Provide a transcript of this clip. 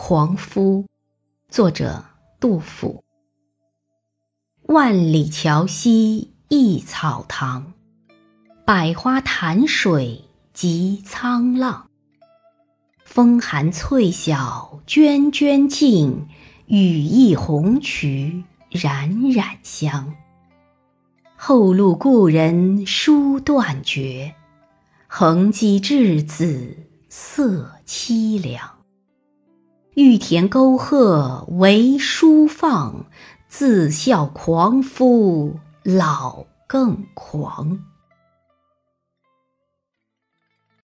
狂夫，作者杜甫。万里桥西一草堂，百花潭水急沧浪。风寒翠晓涓涓净，羽翼红蕖冉冉香。后路故人书断绝，横机稚子色凄凉。玉田沟壑为书放，自笑狂夫老更狂。